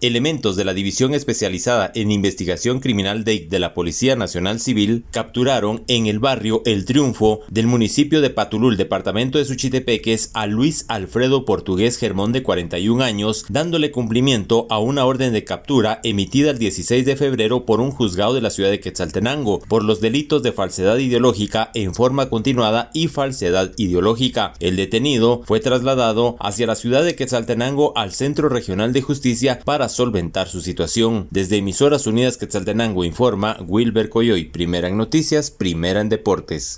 Elementos de la División Especializada en Investigación Criminal de, de, la Policía Nacional Civil capturaron en el barrio El Triunfo del municipio de Patulul, departamento de Suchitepeques, a Luis Alfredo Portugués Germón de 41 años, dándole cumplimiento a una orden de captura emitida el 16 de febrero por un juzgado de la ciudad de Quetzaltenango por los delitos de falsedad ideológica en forma continuada y falsedad ideológica. El detenido fue trasladado hacia la ciudad de Quetzaltenango al Centro Regional de Justicia para solventar su situación. Desde Emisoras Unidas Quetzaltenango informa Wilber Coyoy, primera en noticias, primera en deportes.